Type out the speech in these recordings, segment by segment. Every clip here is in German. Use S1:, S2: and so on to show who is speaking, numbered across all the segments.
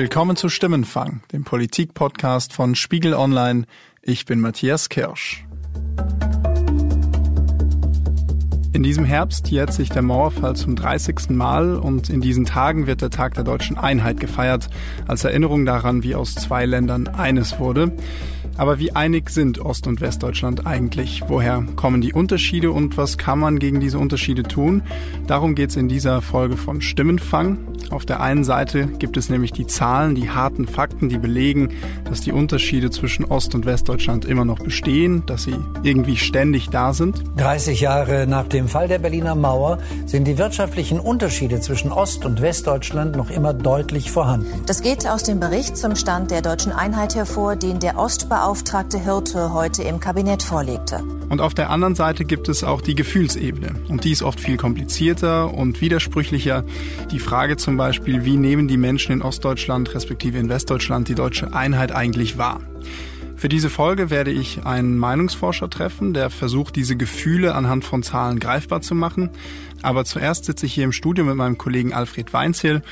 S1: Willkommen zu Stimmenfang, dem Politik-Podcast von Spiegel Online. Ich bin Matthias Kirsch. In diesem Herbst jährt sich der Mauerfall zum 30. Mal und in diesen Tagen wird der Tag der deutschen Einheit gefeiert, als Erinnerung daran, wie aus zwei Ländern eines wurde. Aber wie einig sind Ost- und Westdeutschland eigentlich? Woher kommen die Unterschiede und was kann man gegen diese Unterschiede tun? Darum geht es in dieser Folge von Stimmenfang. Auf der einen Seite gibt es nämlich die Zahlen, die harten Fakten, die belegen, dass die Unterschiede zwischen Ost- und Westdeutschland immer noch bestehen, dass sie irgendwie ständig da sind.
S2: 30 Jahre nach dem Fall der Berliner Mauer sind die wirtschaftlichen Unterschiede zwischen Ost- und Westdeutschland noch immer deutlich vorhanden.
S3: Das geht aus dem Bericht zum Stand der deutschen Einheit hervor, den der Ostbeauftragte Beauftragte Hirte heute im Kabinett vorlegte.
S1: Und auf der anderen Seite gibt es auch die Gefühlsebene. Und die ist oft viel komplizierter und widersprüchlicher. Die Frage zum Beispiel, wie nehmen die Menschen in Ostdeutschland respektive in Westdeutschland die deutsche Einheit eigentlich wahr? Für diese Folge werde ich einen Meinungsforscher treffen, der versucht, diese Gefühle anhand von Zahlen greifbar zu machen. Aber zuerst sitze ich hier im Studio mit meinem Kollegen Alfred Weinzel,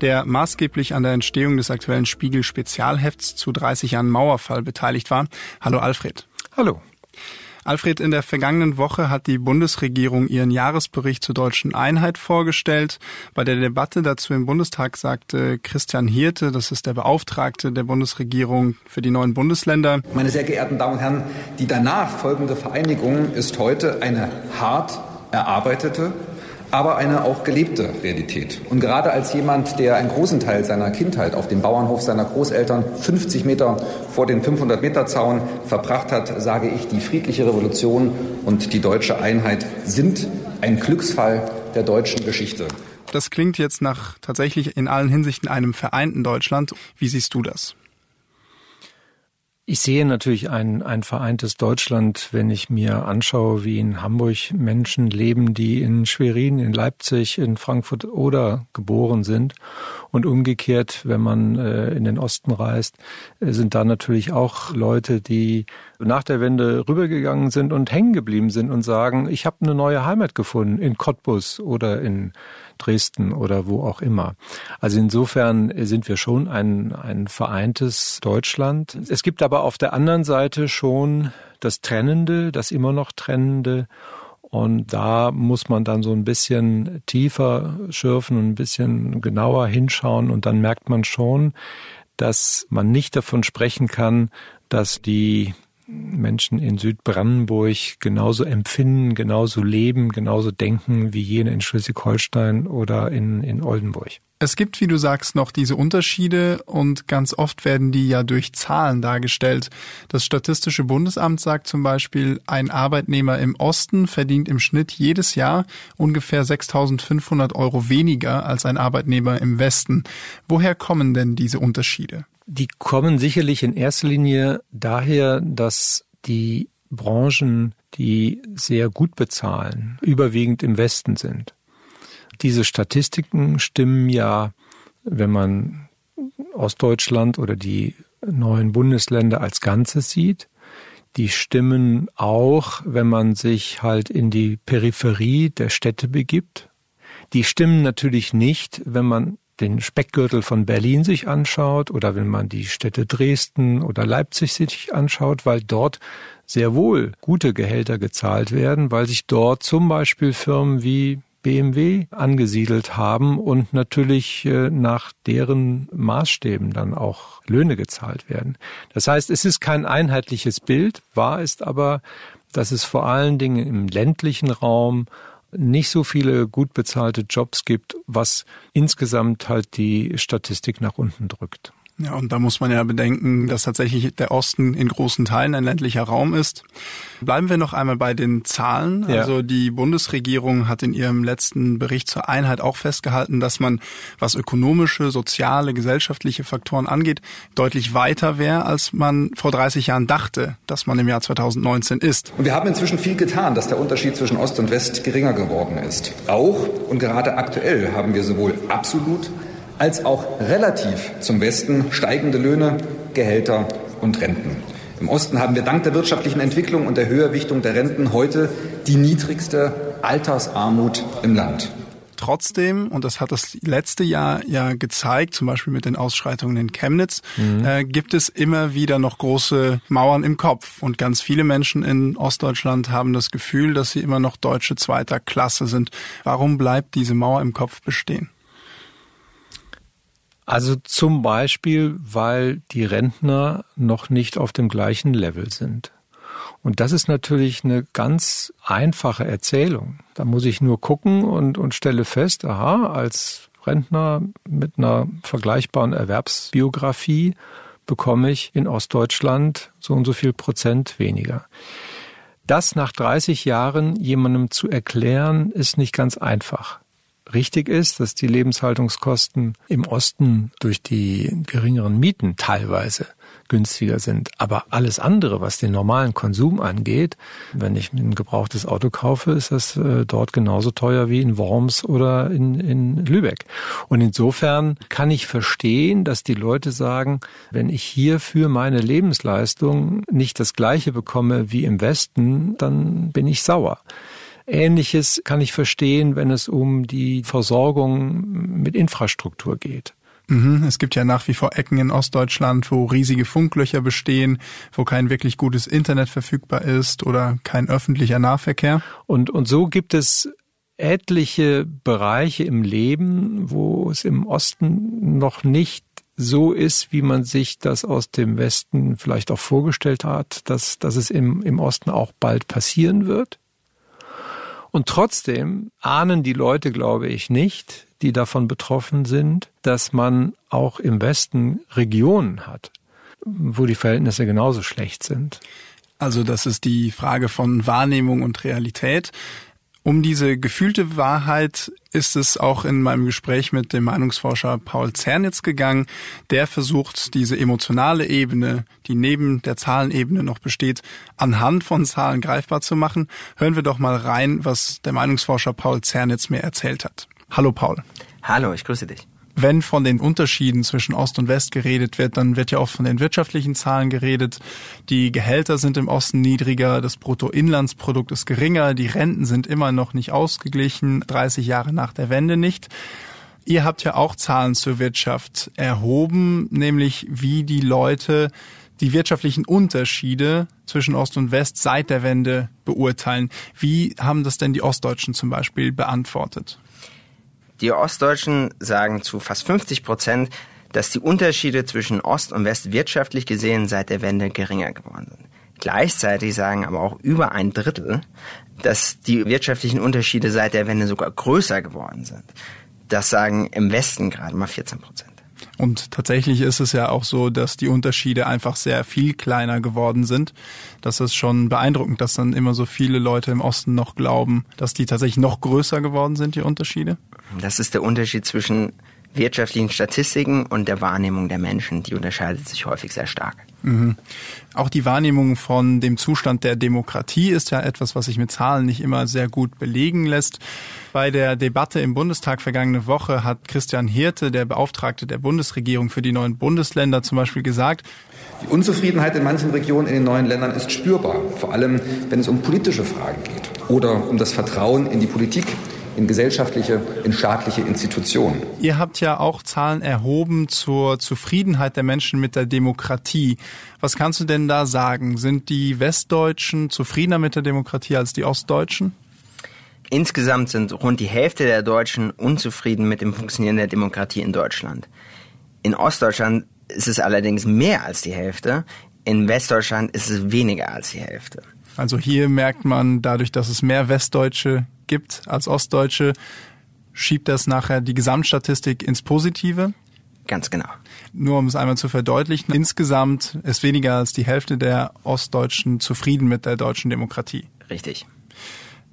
S1: der maßgeblich an der Entstehung des aktuellen Spiegel Spezialhefts zu 30 Jahren Mauerfall beteiligt war. Hallo Alfred.
S4: Hallo.
S1: Alfred, in der vergangenen Woche hat die Bundesregierung ihren Jahresbericht zur deutschen Einheit vorgestellt. Bei der Debatte dazu im Bundestag sagte Christian Hirte, das ist der Beauftragte der Bundesregierung für die neuen Bundesländer.
S5: Meine sehr geehrten Damen und Herren, die danach folgende Vereinigung ist heute eine hart erarbeitete aber eine auch gelebte Realität. Und gerade als jemand, der einen großen Teil seiner Kindheit auf dem Bauernhof seiner Großeltern 50 Meter vor den 500-Meter-Zaun verbracht hat, sage ich, die friedliche Revolution und die deutsche Einheit sind ein Glücksfall der deutschen Geschichte.
S1: Das klingt jetzt nach tatsächlich in allen Hinsichten einem vereinten Deutschland. Wie siehst du das?
S4: Ich sehe natürlich ein, ein vereintes Deutschland, wenn ich mir anschaue, wie in Hamburg Menschen leben, die in Schwerin, in Leipzig, in Frankfurt oder geboren sind. Und umgekehrt, wenn man äh, in den Osten reist, äh, sind da natürlich auch Leute, die nach der Wende rübergegangen sind und hängen geblieben sind und sagen, ich habe eine neue Heimat gefunden in Cottbus oder in Dresden oder wo auch immer. Also insofern sind wir schon ein, ein vereintes Deutschland. Es gibt aber auf der anderen Seite schon das Trennende, das immer noch Trennende. Und da muss man dann so ein bisschen tiefer schürfen und ein bisschen genauer hinschauen. Und dann merkt man schon, dass man nicht davon sprechen kann, dass die Menschen in Südbrandenburg genauso empfinden, genauso leben, genauso denken wie jene in Schleswig-Holstein oder in, in Oldenburg.
S1: Es gibt, wie du sagst, noch diese Unterschiede und ganz oft werden die ja durch Zahlen dargestellt. Das Statistische Bundesamt sagt zum Beispiel, ein Arbeitnehmer im Osten verdient im Schnitt jedes Jahr ungefähr 6.500 Euro weniger als ein Arbeitnehmer im Westen. Woher kommen denn diese Unterschiede?
S4: Die kommen sicherlich in erster Linie daher, dass die Branchen, die sehr gut bezahlen, überwiegend im Westen sind. Diese Statistiken stimmen ja, wenn man Ostdeutschland oder die neuen Bundesländer als Ganzes sieht. Die stimmen auch, wenn man sich halt in die Peripherie der Städte begibt. Die stimmen natürlich nicht, wenn man den Speckgürtel von Berlin sich anschaut oder wenn man die Städte Dresden oder Leipzig sich anschaut, weil dort sehr wohl gute Gehälter gezahlt werden, weil sich dort zum Beispiel Firmen wie BMW angesiedelt haben und natürlich äh, nach deren Maßstäben dann auch Löhne gezahlt werden. Das heißt, es ist kein einheitliches Bild, wahr ist aber, dass es vor allen Dingen im ländlichen Raum nicht so viele gut bezahlte Jobs gibt, was insgesamt halt die Statistik nach unten drückt.
S1: Ja, und da muss man ja bedenken, dass tatsächlich der Osten in großen Teilen ein ländlicher Raum ist. Bleiben wir noch einmal bei den Zahlen. Ja. Also die Bundesregierung hat in ihrem letzten Bericht zur Einheit auch festgehalten, dass man, was ökonomische, soziale, gesellschaftliche Faktoren angeht, deutlich weiter wäre, als man vor 30 Jahren dachte, dass man im Jahr 2019 ist.
S5: Und wir haben inzwischen viel getan, dass der Unterschied zwischen Ost und West geringer geworden ist. Auch und gerade aktuell haben wir sowohl absolut als auch relativ zum Westen steigende Löhne, Gehälter und Renten. Im Osten haben wir dank der wirtschaftlichen Entwicklung und der Höherwichtung der Renten heute die niedrigste Altersarmut im Land.
S1: Trotzdem, und das hat das letzte Jahr ja gezeigt, zum Beispiel mit den Ausschreitungen in Chemnitz, mhm. äh, gibt es immer wieder noch große Mauern im Kopf. Und ganz viele Menschen in Ostdeutschland haben das Gefühl, dass sie immer noch Deutsche zweiter Klasse sind. Warum bleibt diese Mauer im Kopf bestehen?
S4: Also zum Beispiel, weil die Rentner noch nicht auf dem gleichen Level sind. Und das ist natürlich eine ganz einfache Erzählung. Da muss ich nur gucken und, und stelle fest, aha, als Rentner mit einer vergleichbaren Erwerbsbiografie bekomme ich in Ostdeutschland so und so viel Prozent weniger. Das nach 30 Jahren jemandem zu erklären, ist nicht ganz einfach richtig ist, dass die Lebenshaltungskosten im Osten durch die geringeren Mieten teilweise günstiger sind. Aber alles andere, was den normalen Konsum angeht, wenn ich ein gebrauchtes Auto kaufe, ist das äh, dort genauso teuer wie in Worms oder in, in Lübeck. Und insofern kann ich verstehen, dass die Leute sagen, wenn ich hier für meine Lebensleistung nicht das gleiche bekomme wie im Westen, dann bin ich sauer. Ähnliches kann ich verstehen, wenn es um die Versorgung mit Infrastruktur geht.
S1: Mhm, es gibt ja nach wie vor Ecken in Ostdeutschland, wo riesige Funklöcher bestehen, wo kein wirklich gutes Internet verfügbar ist oder kein öffentlicher Nahverkehr.
S4: Und, und so gibt es etliche Bereiche im Leben, wo es im Osten noch nicht so ist, wie man sich das aus dem Westen vielleicht auch vorgestellt hat, dass, dass es im, im Osten auch bald passieren wird. Und trotzdem ahnen die Leute, glaube ich, nicht, die davon betroffen sind, dass man auch im Westen Regionen hat, wo die Verhältnisse genauso schlecht sind.
S1: Also das ist die Frage von Wahrnehmung und Realität. Um diese gefühlte Wahrheit ist es auch in meinem Gespräch mit dem Meinungsforscher Paul Zernitz gegangen. Der versucht, diese emotionale Ebene, die neben der Zahlenebene noch besteht, anhand von Zahlen greifbar zu machen. Hören wir doch mal rein, was der Meinungsforscher Paul Zernitz mir erzählt hat. Hallo Paul.
S6: Hallo, ich grüße dich
S1: wenn von den Unterschieden zwischen Ost und West geredet wird, dann wird ja auch von den wirtschaftlichen Zahlen geredet. Die Gehälter sind im Osten niedriger, das Bruttoinlandsprodukt ist geringer, die Renten sind immer noch nicht ausgeglichen, 30 Jahre nach der Wende nicht. Ihr habt ja auch Zahlen zur Wirtschaft erhoben, nämlich wie die Leute die wirtschaftlichen Unterschiede zwischen Ost und West seit der Wende beurteilen. Wie haben das denn die Ostdeutschen zum Beispiel beantwortet?
S6: Die Ostdeutschen sagen zu fast 50 Prozent, dass die Unterschiede zwischen Ost und West wirtschaftlich gesehen seit der Wende geringer geworden sind. Gleichzeitig sagen aber auch über ein Drittel, dass die wirtschaftlichen Unterschiede seit der Wende sogar größer geworden sind. Das sagen im Westen gerade mal 14 Prozent.
S1: Und tatsächlich ist es ja auch so, dass die Unterschiede einfach sehr viel kleiner geworden sind. Das ist schon beeindruckend, dass dann immer so viele Leute im Osten noch glauben, dass die tatsächlich noch größer geworden sind, die Unterschiede.
S6: Das ist der Unterschied zwischen wirtschaftlichen Statistiken und der Wahrnehmung der Menschen. Die unterscheidet sich häufig sehr stark.
S1: Mhm. Auch die Wahrnehmung von dem Zustand der Demokratie ist ja etwas, was sich mit Zahlen nicht immer sehr gut belegen lässt. Bei der Debatte im Bundestag vergangene Woche hat Christian Hirte, der Beauftragte der Bundesregierung für die neuen Bundesländer, zum Beispiel gesagt,
S5: die Unzufriedenheit in manchen Regionen in den neuen Ländern ist spürbar, vor allem wenn es um politische Fragen geht oder um das Vertrauen in die Politik in gesellschaftliche, in staatliche Institutionen.
S1: Ihr habt ja auch Zahlen erhoben zur Zufriedenheit der Menschen mit der Demokratie. Was kannst du denn da sagen? Sind die Westdeutschen zufriedener mit der Demokratie als die Ostdeutschen?
S6: Insgesamt sind rund die Hälfte der Deutschen unzufrieden mit dem Funktionieren der Demokratie in Deutschland. In Ostdeutschland ist es allerdings mehr als die Hälfte. In Westdeutschland ist es weniger als die Hälfte.
S1: Also hier merkt man dadurch, dass es mehr Westdeutsche gibt als Ostdeutsche, schiebt das nachher die Gesamtstatistik ins Positive.
S6: Ganz genau.
S1: Nur um es einmal zu verdeutlichen, insgesamt ist weniger als die Hälfte der Ostdeutschen zufrieden mit der deutschen Demokratie.
S6: Richtig.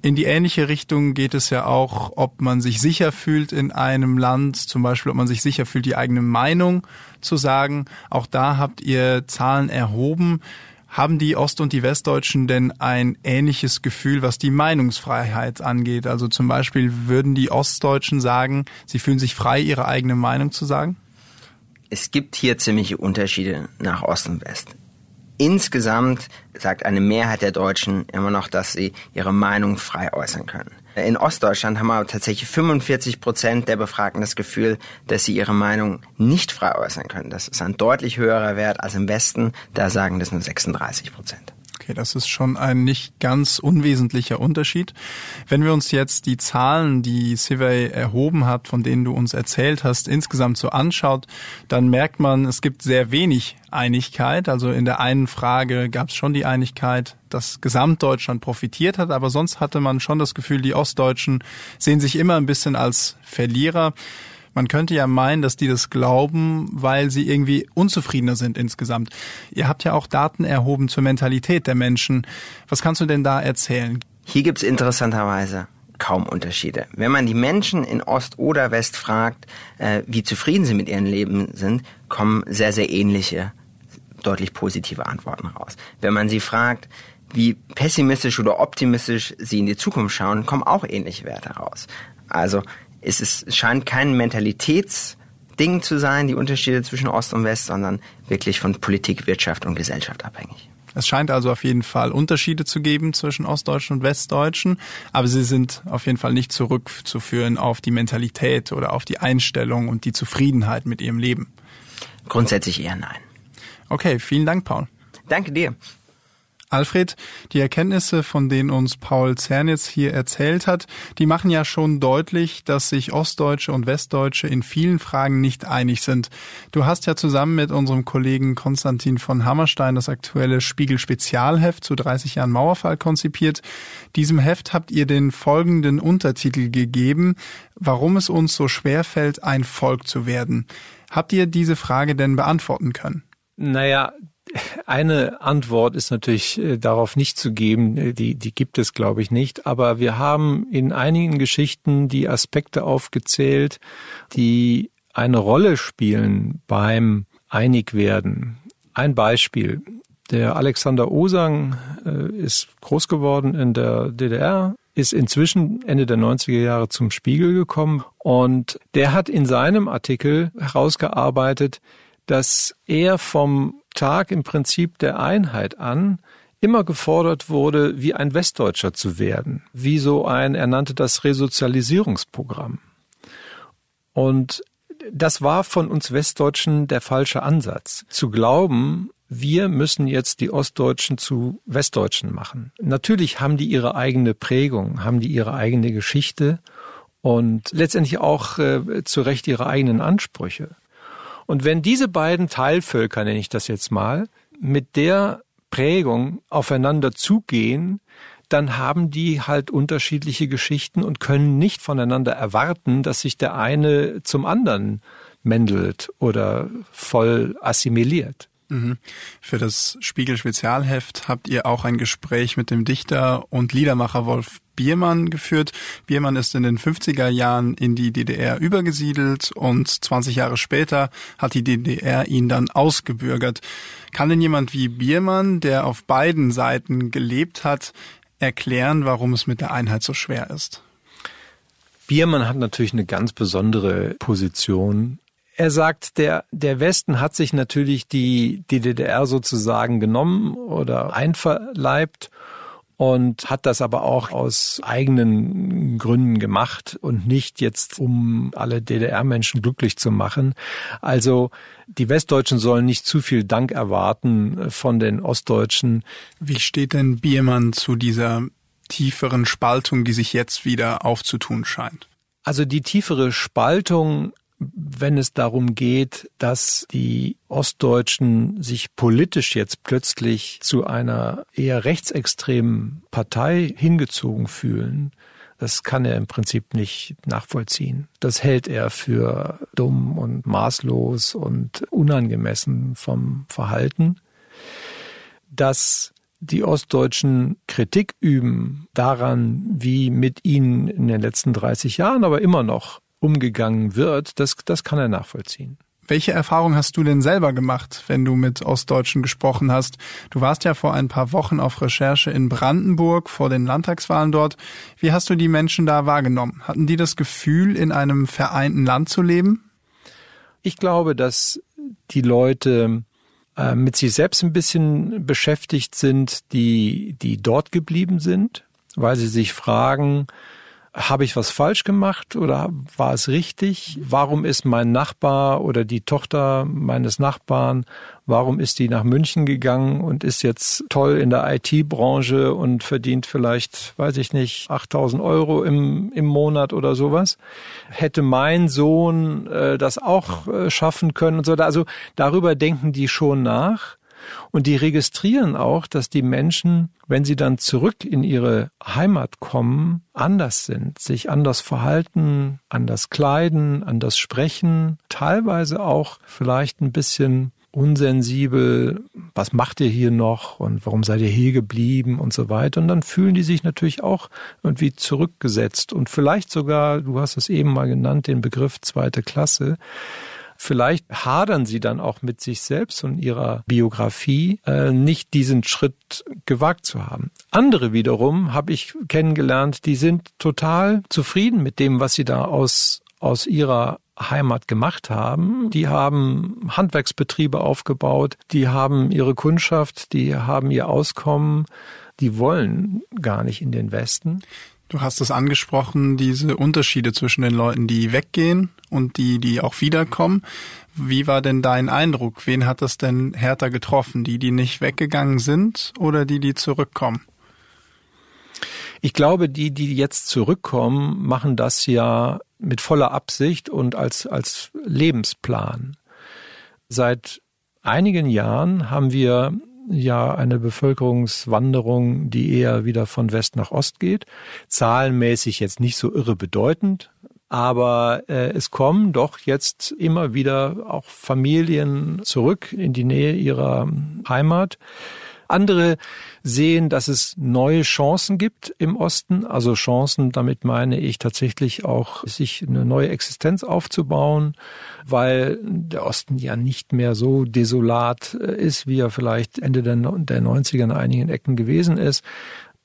S1: In die ähnliche Richtung geht es ja auch, ob man sich sicher fühlt in einem Land, zum Beispiel, ob man sich sicher fühlt, die eigene Meinung zu sagen. Auch da habt ihr Zahlen erhoben. Haben die Ost- und die Westdeutschen denn ein ähnliches Gefühl, was die Meinungsfreiheit angeht? Also zum Beispiel würden die Ostdeutschen sagen, sie fühlen sich frei, ihre eigene Meinung zu sagen?
S6: Es gibt hier ziemliche Unterschiede nach Ost und West. Insgesamt sagt eine Mehrheit der Deutschen immer noch, dass sie ihre Meinung frei äußern können. In Ostdeutschland haben aber tatsächlich 45 Prozent der Befragten das Gefühl, dass sie ihre Meinung nicht frei äußern können. Das ist ein deutlich höherer Wert als im Westen. Da sagen das nur 36 Prozent.
S1: Okay, das ist schon ein nicht ganz unwesentlicher Unterschied. Wenn wir uns jetzt die Zahlen, die Civey erhoben hat, von denen du uns erzählt hast, insgesamt so anschaut, dann merkt man, es gibt sehr wenig Einigkeit. Also in der einen Frage gab es schon die Einigkeit, dass Gesamtdeutschland profitiert hat, aber sonst hatte man schon das Gefühl, die Ostdeutschen sehen sich immer ein bisschen als Verlierer. Man könnte ja meinen, dass die das glauben, weil sie irgendwie unzufriedener sind insgesamt. Ihr habt ja auch Daten erhoben zur Mentalität der Menschen. Was kannst du denn da erzählen?
S6: Hier gibt's interessanterweise kaum Unterschiede. Wenn man die Menschen in Ost oder West fragt, äh, wie zufrieden sie mit ihrem Leben sind, kommen sehr, sehr ähnliche, deutlich positive Antworten raus. Wenn man sie fragt, wie pessimistisch oder optimistisch sie in die Zukunft schauen, kommen auch ähnliche Werte raus. Also es, ist, es scheint kein Mentalitätsding zu sein, die Unterschiede zwischen Ost und West, sondern wirklich von Politik, Wirtschaft und Gesellschaft abhängig.
S1: Es scheint also auf jeden Fall Unterschiede zu geben zwischen Ostdeutschen und Westdeutschen, aber sie sind auf jeden Fall nicht zurückzuführen auf die Mentalität oder auf die Einstellung und die Zufriedenheit mit ihrem Leben.
S6: Grundsätzlich eher nein.
S1: Okay, vielen Dank, Paul.
S6: Danke dir.
S1: Alfred, die Erkenntnisse, von denen uns Paul Zernitz hier erzählt hat, die machen ja schon deutlich, dass sich Ostdeutsche und Westdeutsche in vielen Fragen nicht einig sind. Du hast ja zusammen mit unserem Kollegen Konstantin von Hammerstein das aktuelle Spiegel Spezialheft zu 30 Jahren Mauerfall konzipiert. Diesem Heft habt ihr den folgenden Untertitel gegeben, warum es uns so schwer fällt, ein Volk zu werden. Habt ihr diese Frage denn beantworten können?
S4: Naja, eine Antwort ist natürlich äh, darauf nicht zu geben, äh, die, die gibt es, glaube ich, nicht. Aber wir haben in einigen Geschichten die Aspekte aufgezählt, die eine Rolle spielen beim Einigwerden. Ein Beispiel. Der Alexander Osang äh, ist groß geworden in der DDR, ist inzwischen Ende der 90er Jahre zum Spiegel gekommen und der hat in seinem Artikel herausgearbeitet, dass er vom Tag im Prinzip der Einheit an immer gefordert wurde, wie ein Westdeutscher zu werden, wie so ein, er nannte das Resozialisierungsprogramm. Und das war von uns Westdeutschen der falsche Ansatz. Zu glauben, wir müssen jetzt die Ostdeutschen zu Westdeutschen machen. Natürlich haben die ihre eigene Prägung, haben die ihre eigene Geschichte und letztendlich auch äh, zu Recht ihre eigenen Ansprüche. Und wenn diese beiden Teilvölker, nenne ich das jetzt mal, mit der Prägung aufeinander zugehen, dann haben die halt unterschiedliche Geschichten und können nicht voneinander erwarten, dass sich der eine zum anderen mändelt oder voll assimiliert.
S1: Mhm. Für das Spiegel Spezialheft habt ihr auch ein Gespräch mit dem Dichter und Liedermacher Wolf Biermann geführt. Biermann ist in den 50er Jahren in die DDR übergesiedelt und 20 Jahre später hat die DDR ihn dann ausgebürgert. Kann denn jemand wie Biermann, der auf beiden Seiten gelebt hat, erklären, warum es mit der Einheit so schwer ist?
S4: Biermann hat natürlich eine ganz besondere Position er sagt, der, der Westen hat sich natürlich die, die DDR sozusagen genommen oder einverleibt und hat das aber auch aus eigenen Gründen gemacht und nicht jetzt, um alle DDR-Menschen glücklich zu machen. Also die Westdeutschen sollen nicht zu viel Dank erwarten von den Ostdeutschen.
S1: Wie steht denn Biermann zu dieser tieferen Spaltung, die sich jetzt wieder aufzutun scheint?
S4: Also die tiefere Spaltung wenn es darum geht, dass die Ostdeutschen sich politisch jetzt plötzlich zu einer eher rechtsextremen Partei hingezogen fühlen, das kann er im Prinzip nicht nachvollziehen. Das hält er für dumm und maßlos und unangemessen vom Verhalten. Dass die Ostdeutschen Kritik üben daran, wie mit ihnen in den letzten 30 Jahren, aber immer noch umgegangen wird, das, das kann er nachvollziehen.
S1: Welche Erfahrung hast du denn selber gemacht, wenn du mit Ostdeutschen gesprochen hast? Du warst ja vor ein paar Wochen auf Recherche in Brandenburg vor den Landtagswahlen dort. Wie hast du die Menschen da wahrgenommen? Hatten die das Gefühl, in einem vereinten Land zu leben?
S4: Ich glaube, dass die Leute äh, mit sich selbst ein bisschen beschäftigt sind, die, die dort geblieben sind, weil sie sich fragen, habe ich was falsch gemacht oder war es richtig? Warum ist mein Nachbar oder die Tochter meines Nachbarn, warum ist die nach München gegangen und ist jetzt toll in der IT-Branche und verdient vielleicht, weiß ich nicht, 8000 Euro im, im Monat oder sowas? Hätte mein Sohn äh, das auch äh, schaffen können und so. Also darüber denken die schon nach. Und die registrieren auch, dass die Menschen, wenn sie dann zurück in ihre Heimat kommen, anders sind, sich anders verhalten, anders kleiden, anders sprechen, teilweise auch vielleicht ein bisschen unsensibel, was macht ihr hier noch und warum seid ihr hier geblieben und so weiter. Und dann fühlen die sich natürlich auch irgendwie zurückgesetzt und vielleicht sogar, du hast es eben mal genannt, den Begriff zweite Klasse. Vielleicht hadern sie dann auch mit sich selbst und ihrer Biografie, äh, nicht diesen Schritt gewagt zu haben. Andere wiederum habe ich kennengelernt, die sind total zufrieden mit dem, was sie da aus, aus ihrer Heimat gemacht haben. Die haben Handwerksbetriebe aufgebaut, die haben ihre Kundschaft, die haben ihr Auskommen, die wollen gar nicht in den Westen.
S1: Du hast es angesprochen, diese Unterschiede zwischen den Leuten, die weggehen und die, die auch wiederkommen. Wie war denn dein Eindruck? Wen hat das denn härter getroffen? Die, die nicht weggegangen sind oder die, die zurückkommen?
S4: Ich glaube, die, die jetzt zurückkommen, machen das ja mit voller Absicht und als, als Lebensplan. Seit einigen Jahren haben wir ja eine Bevölkerungswanderung, die eher wieder von West nach Ost geht. Zahlenmäßig jetzt nicht so irre bedeutend, aber äh, es kommen doch jetzt immer wieder auch Familien zurück in die Nähe ihrer Heimat. Andere sehen, dass es neue Chancen gibt im Osten, also Chancen, damit meine ich tatsächlich auch, sich eine neue Existenz aufzubauen, weil der Osten ja nicht mehr so desolat äh, ist, wie er vielleicht Ende der, 90er in einigen Ecken gewesen ist.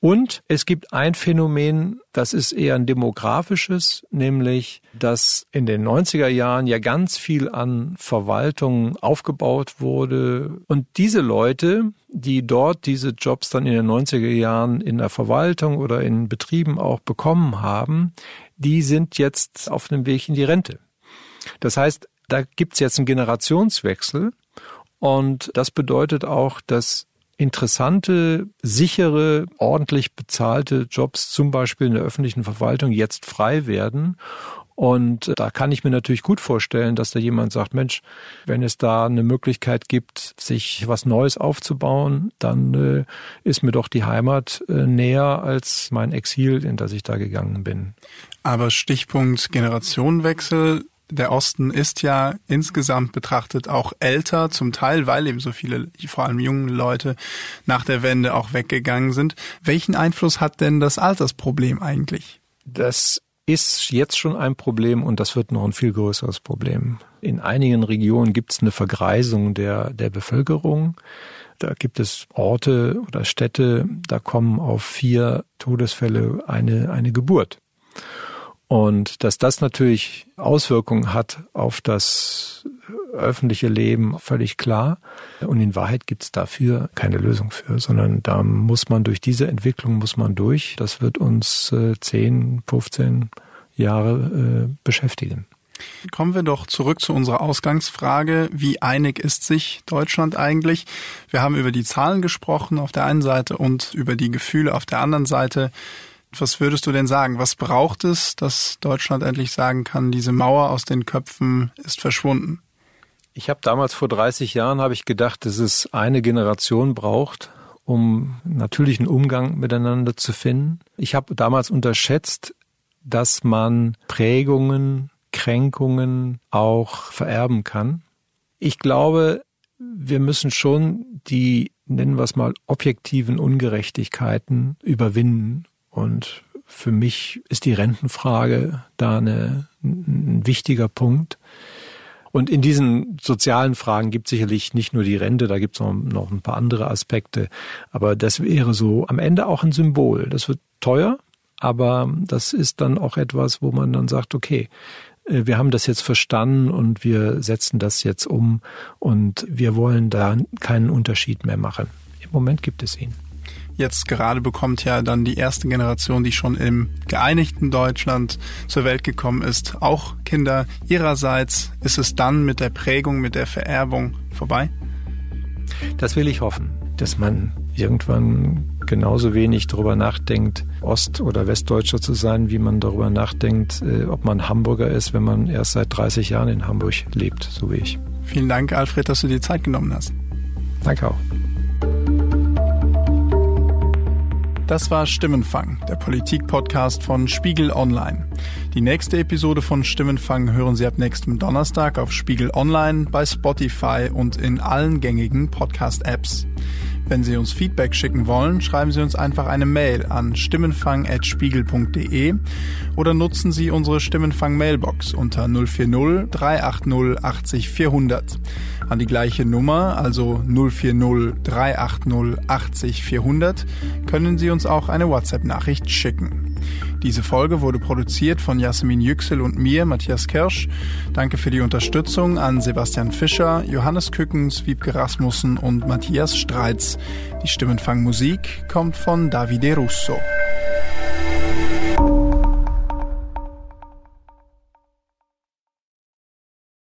S4: Und es gibt ein Phänomen, das ist eher ein demografisches, nämlich, dass in den 90er Jahren ja ganz viel an Verwaltung aufgebaut wurde. Und diese Leute, die dort diese Jobs dann in den 90er Jahren in der Verwaltung oder in Betrieben auch bekommen haben, die sind jetzt auf dem Weg in die Rente. Das heißt, da gibt's jetzt einen Generationswechsel und das bedeutet auch, dass interessante, sichere, ordentlich bezahlte Jobs, zum Beispiel in der öffentlichen Verwaltung, jetzt frei werden. Und da kann ich mir natürlich gut vorstellen, dass da jemand sagt, Mensch, wenn es da eine Möglichkeit gibt, sich was Neues aufzubauen, dann äh, ist mir doch die Heimat äh, näher als mein Exil, in das ich da gegangen bin.
S1: Aber Stichpunkt Generationenwechsel, der Osten ist ja insgesamt betrachtet auch älter, zum Teil, weil eben so viele, vor allem jungen Leute nach der Wende auch weggegangen sind. Welchen Einfluss hat denn das Altersproblem eigentlich?
S4: Das ist jetzt schon ein Problem und das wird noch ein viel größeres Problem. In einigen Regionen gibt es eine Vergreisung der, der Bevölkerung. Da gibt es Orte oder Städte, da kommen auf vier Todesfälle eine, eine Geburt. Und dass das natürlich Auswirkungen hat auf das öffentliche Leben, völlig klar. Und in Wahrheit gibt es dafür keine Lösung für, sondern da muss man durch diese Entwicklung muss man durch. Das wird uns äh, 10, 15 Jahre äh, beschäftigen.
S1: Kommen wir doch zurück zu unserer Ausgangsfrage. Wie einig ist sich Deutschland eigentlich? Wir haben über die Zahlen gesprochen auf der einen Seite und über die Gefühle auf der anderen Seite. Was würdest du denn sagen? Was braucht es, dass Deutschland endlich sagen kann, diese Mauer aus den Köpfen ist verschwunden?
S4: Ich habe damals vor 30 Jahren habe ich gedacht, dass es eine Generation braucht, um natürlichen Umgang miteinander zu finden. Ich habe damals unterschätzt, dass man Prägungen, Kränkungen auch vererben kann. Ich glaube, wir müssen schon die, nennen wir es mal, objektiven Ungerechtigkeiten überwinden und für mich ist die Rentenfrage da eine, ein wichtiger Punkt. Und in diesen sozialen Fragen gibt es sicherlich nicht nur die Rente, da gibt es noch, noch ein paar andere Aspekte. Aber das wäre so am Ende auch ein Symbol. Das wird teuer, aber das ist dann auch etwas, wo man dann sagt, okay, äh, wir haben das jetzt verstanden und wir setzen das jetzt um und wir wollen da keinen Unterschied mehr machen. Im Moment gibt es ihn.
S1: Jetzt gerade bekommt ja dann die erste Generation, die schon im geeinigten Deutschland zur Welt gekommen ist, auch Kinder. Ihrerseits ist es dann mit der Prägung, mit der Vererbung vorbei?
S4: Das will ich hoffen, dass man irgendwann genauso wenig darüber nachdenkt, Ost- oder Westdeutscher zu sein, wie man darüber nachdenkt, äh, ob man Hamburger ist, wenn man erst seit 30 Jahren in Hamburg lebt, so wie ich.
S1: Vielen Dank, Alfred, dass du dir Zeit genommen hast.
S4: Danke auch.
S1: Das war Stimmenfang, der Politik-Podcast von Spiegel Online. Die nächste Episode von Stimmenfang hören Sie ab nächstem Donnerstag auf Spiegel Online, bei Spotify und in allen gängigen Podcast-Apps. Wenn Sie uns Feedback schicken wollen, schreiben Sie uns einfach eine Mail an stimmenfang.spiegel.de oder nutzen Sie unsere Stimmenfang-Mailbox unter 040 380 80 400. An die gleiche Nummer, also 040 380 80 400, können Sie uns auch eine WhatsApp-Nachricht schicken. Diese Folge wurde produziert von Jasmin Yüksel und mir, Matthias Kirsch. Danke für die Unterstützung an Sebastian Fischer, Johannes Kückens, Wiebke Rasmussen und Matthias Streitz. Die Stimmenfangmusik kommt von Davide Russo.